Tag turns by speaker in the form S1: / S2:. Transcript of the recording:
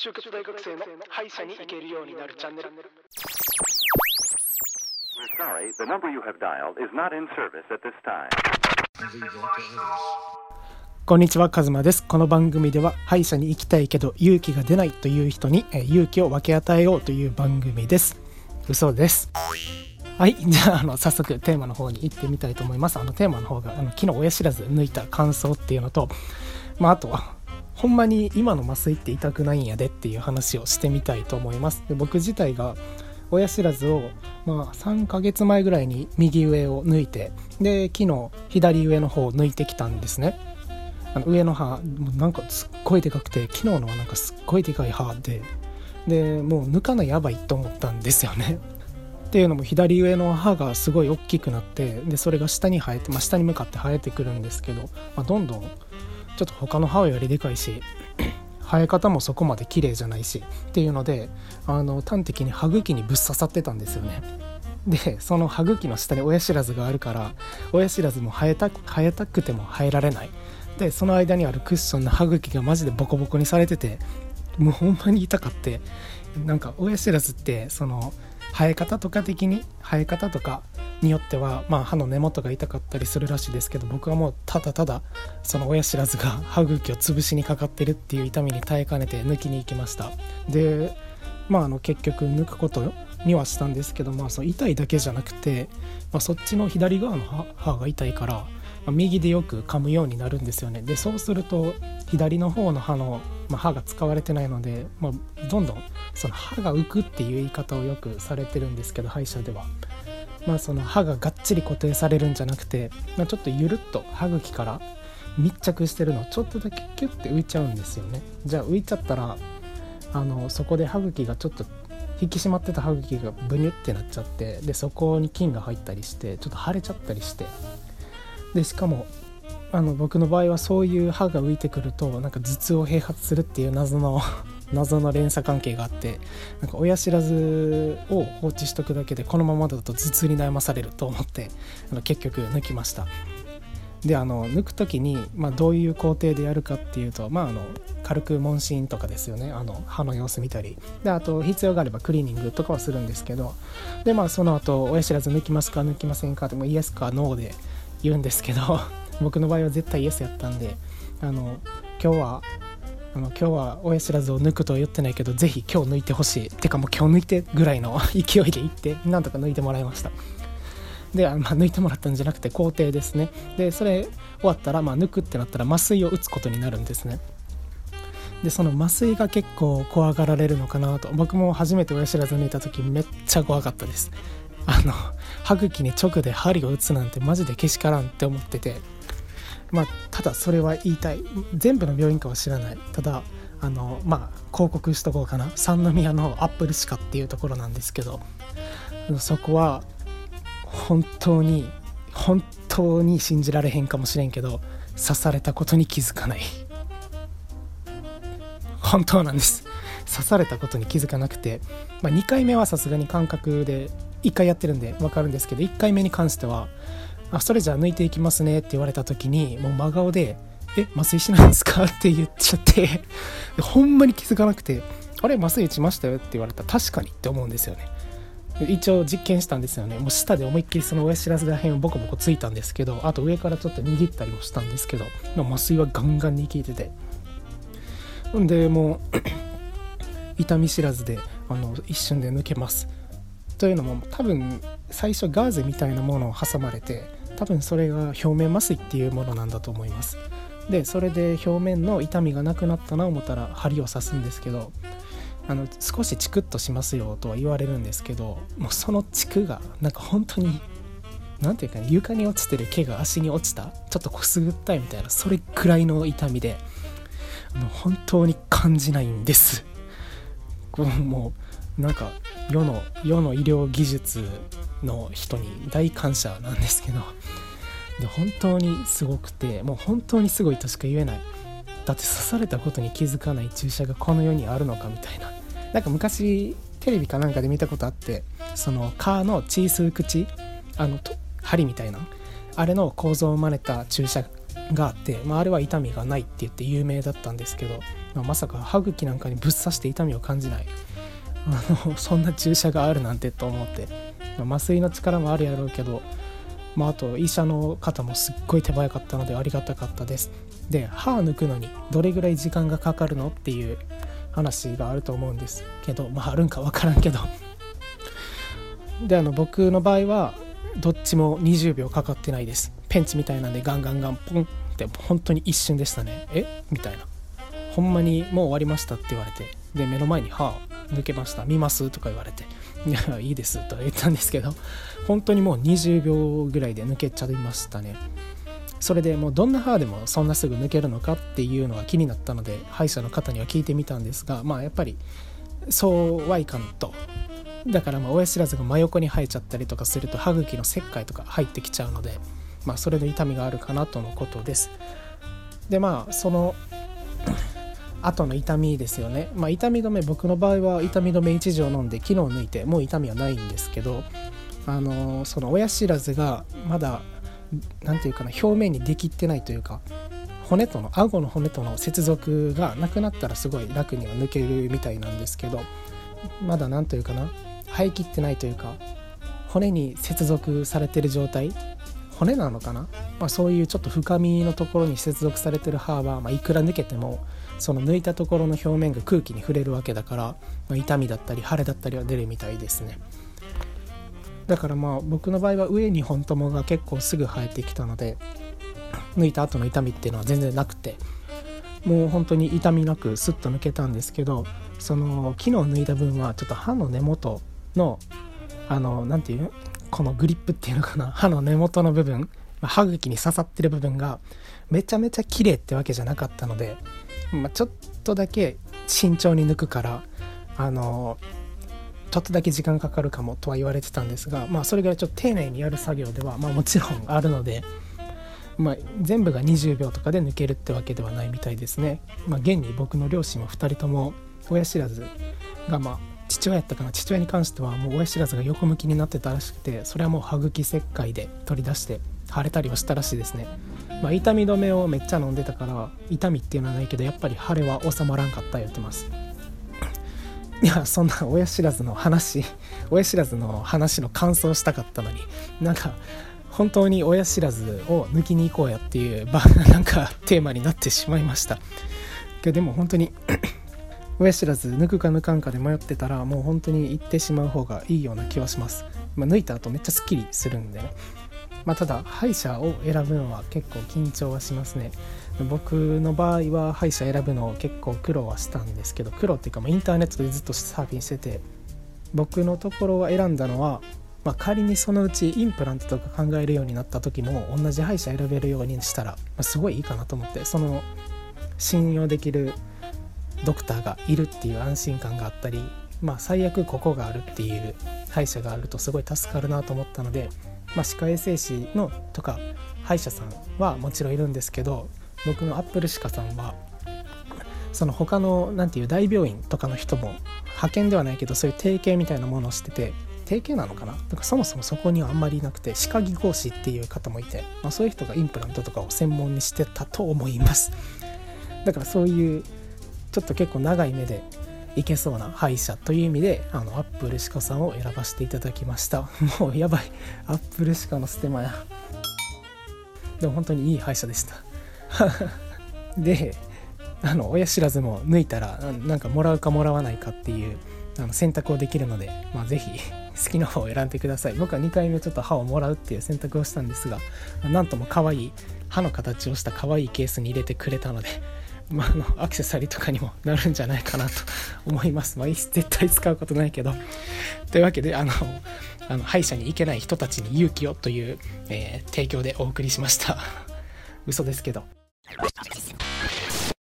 S1: 就活大学生の歯医者に行けるようになるチャンネル
S2: We're sorry, the number you have dialed is not in service at this time.
S1: こんにちは、カズマです。この番組では歯医者に行きたいけど勇気が出ないという人にえー勇気を分け与えようという番組です。嘘です。はい、じゃああの早速テーマの方に行ってみたいと思います。あのテーマの方があの昨日親知らず抜いた感想っていうのと、まあ、あとはほんまに今の麻酔って痛くないんやでっていう話をしてみたいと思います。で僕自体が親知らずを、まあ、3ヶ月前ぐらいに右上を抜いてで昨日左上の方を抜いてきたんですね。あの上の歯もうなんかすっごいでかくて昨日のはなんかすっごいでかい歯ででもう抜かないやばいと思ったんですよね。っていうのも左上の歯がすごい大きくなってでそれが下に生えて、まあ、下に向かって生えてくるんですけど、まあ、どんどんちょっと他の歯よりでかいし生え方もそこまで綺麗じゃないしっていうのであの端的に歯茎にぶっ刺さってたんですよね。でその歯茎の下に親知らずがあるから親知らずも生えた生えたくても生えられないでその間にあるクッションの歯茎がマジでボコボコにされててもうほんまに痛かってなんか親知らずってその生え方とか的に生え方とかによっては、まあ、歯の根元が痛かったりするらしいですけど僕はもうただただその親知らずが 歯茎を潰しにかかってるっていう痛みに耐えかねて抜きに行きました。でまああの結局抜くことにはしたんですけど、まあ、その痛いだけじゃなくて、まあ、そっちの左側の歯が痛いから、右でよく噛むようになるんですよねでそうすると左の方の歯の、まあ、歯が使われてないので、まあ、どんどんその歯が浮くっていう言い方をよくされてるんですけど歯医者では。まあ、その歯ががっちり固定されるんじゃなくて、まあ、ちょっとゆるっと歯茎から密着してるのちょっとだけキュッて浮いちゃうんですよねじゃあ浮いちゃったらあのそこで歯茎がちょっと引き締まってた歯茎がブニュってなっちゃってでそこに菌が入ったりしてちょっと腫れちゃったりしてでしかもあの僕の場合はそういう歯が浮いてくるとなんか頭痛を併発するっていう謎の 謎の連鎖関係があってなんか親知らずを放置しとくだけでこのままだと頭痛に悩まされると思ってあの結局抜きました。であの抜く時に、まあ、どういう工程でやるかっていうと、まあ、あの軽く問診とかですよね。あの歯の様子見たり。であと必要があればクリーニングとかはするんですけど。でまあその後親知らず抜きますか抜きませんかってもイエスかノーで言うんですけど 僕の場合は絶対イエスやったんであの今日はあの今日は親知らずを抜くとは言ってないけどぜひ今日抜いてほしい。てかもう今日抜いてぐらいの 勢いで行ってなんとか抜いてもらいました。で、あまあ、抜いてもらったんじゃなくて工程ですね。でそれ終わったら、まあ、抜くってなったら麻酔を打つことになるんですね。でその麻酔が結構怖がられるのかなと。僕も初めて親知らず抜いた時めっちゃ怖かったです。あの歯茎に直で針を打つなんてマジでけしからんって思ってて。まあただそれは言いたい。全部の病院かは知らない。ただあのまあ広告しとこうかな。三宮のアップル歯科っていうところなんですけど。そこは本当に本当に信じられへんかもしれんけど刺されたことに気づかない。本当なんです。刺されたことに気づかなくて、まあ、2回目はさすがに感覚で1回やってるんで分かるんですけど1回目に関しては「あそれじゃあ抜いていきますね」って言われた時にもう真顔で「え麻酔しないんですか? 」って言っちゃってほんまに気づかなくて「あれ麻酔打ちましたよ」って言われたら確かにって思うんですよね。一応実験したんですよね。もう舌で思いっきりその親知らずら辺をボコボコついたんですけどあと上からちょっと握ったりもしたんですけど麻酔はガンガンに効いてて。んでもう 痛み知らずであの一瞬で抜けます。というのも多分最初ガーゼみたいなものを挟まれて多分それが表面麻酔っていうものなんだと思います。でそれで表面の痛みがなくなったな思ったら針を刺すんですけどあの少しチクッとしますよとは言われるんですけどもうそのチクがなんか本当に何ていうかね床に落ちてる毛が足に落ちたちょっとくすぐったいみたいなそれくらいの痛みであの本当に感じないんです。もうなんか世の世の医療技術の人に大感謝なんですけど。で本当にすごくてもう本当にすごいとしか言えない。だって刺されたことに気づかない注射がこの世にあるのかみたいな。なんか昔テレビかなんかで見たことあってその蚊の小さい口あの針みたいな。あれの構造を真似た注射があって、まあ、あれは痛みがないって言って有名だったんですけどまあ、まさか歯茎なんかにぶっ刺して痛みを感じない。あのそんな注射があるなんてと思って、まあ、麻酔の力もあるやろうけど、まあ、あと医者の方もすっごい手早かったのでありがたかったです。で歯抜くのにどれぐらい時間がかかるのっていう話があると思うんですけどまああるんか分からんけど。であの僕の場合はどっちも20秒かかってないです。ペンチみたいなんでガンガンガンポンって本当に一瞬でしたね。え？みたいな。ほんまにもう終わりましたって言われて。で目の前に歯抜けました。見ますとか言われて いやいいですと言ったんですけど本当にもう20秒ぐらいで抜けちゃいましたね。それでもうどんな歯でもそんなすぐ抜けるのかっていうのが気になったので歯医者の方には聞いてみたんですがまあやっぱりそうはいかんと。だからまあ親知らずが真横に生えちゃったりとかすると歯茎の切開とか入ってきちゃうのでまあそれで痛みがあるかなとのことです。でまあその後の痛みですよね、まあ、痛み止め僕の場合は痛み止め1錠飲んで昨日抜いてもう痛みはないんですけどあのその親知らずがまだ何て言うかな表面にできってないというか骨との顎の骨との接続がなくなったらすごい楽には抜けるみたいなんですけどまだ何というかな生えきってないというか骨に接続されてる状態骨なのかな、まあ、そういうちょっと深みのところに接続されてる歯は、まあ、いくら抜けてもその抜いたところの表面が空気に触れるわけだから、まあ、痛みだったり腫れだったりは出るみたいですね。だからまあ僕の場合は上2本ともが結構すぐ生えてきたので抜いた後の痛みっていうのは全然なくてもう本当に痛みなくスッと抜けたんですけどその昨日抜いた分はちょっと歯の根元のあの何て言うこのグリップっていうのかな歯の根元の部分歯茎に刺さってる部分がめちゃめちゃ綺麗ってわけじゃなかったので、まあ、ちょっとだけ慎重に抜くからあのちょっとだけ時間かかるかもとは言われてたんですが、まあ、それぐらいちょっと丁寧にやる作業では、まあ、もちろんあるので、まあ、全部が20秒とかで抜けるってわけではないみたいですね。まあ、現に僕の両親は2人とも親知らずが、まあ、父親やったかな父親に関してはもう親知らずが横向きになってたらしくてそれはもう歯茎切開で取り出して腫れたりはしたらしいですね。まあ、痛み止めをめっちゃ飲んでたから痛みっていうのはないけどやっぱり腫れは収まらんかった言ってます。いやそんな親知らずの話親知らずの話の感想したかったのになんか本当に親知らずを抜きに行こうやっていう なんかテーマになってしまいました。でも本当に 親知らず抜くか抜かんかで迷ってたらもう本当に行ってしまう方がいいような気はします、まあ、抜いた後めっちゃすっきりするんでね。まあ、ただ歯医者を選ぶのは結構緊張はしますね。僕の場合は歯医者選ぶのを結構苦労はしたんですけど苦労っていうか、まインターネットでずっとサーフィンしてて僕のところは選んだのは、まあ、仮にそのうちインプラントとか考えるようになった時も同じ歯医者選べるようにしたら、ますごいいいかなと思ってその信用できるドクターがいるっていう安心感があったりまあ最悪ここがあるっていう歯医者があるとすごい助かるなと思ったので、まあ、歯科衛生士のとか歯医者さんはもちろんいるんですけど僕のアップル歯科さんはその他の何ていう大病院とかの人も派遣ではないけどそういう提携みたいなものをしてて提携なのかな？だかそもそもそこにはあんまりいなくて歯科技工士っていう方もいて、まあ、そういう人がインプラントとかを専門にしてたと思います。だからそういうちょっと結構長い目でいけそうな歯医者という意味であのアップル歯科さんを選ばせていただきました。もうやばい。アップル歯科のステマや。でも本当にいい歯医者でした。であの親知らずも抜いたらなんかもらうかもらわないかっていうあの選択をできるので、まあ、是非好きな方を選んでください。僕は2回目ちょっと歯をもらうっていう選択をしたんですがなんとも可愛い歯の形をした可愛いケースに入れてくれたのでまあ、あのアクセサリーとかにもなるんじゃないかなと思います。まあ、絶対使うことないけど。というわけで、あの、あの歯医者に行けない人たちに勇気をという、えー、提供でお送りしました。嘘ですけど。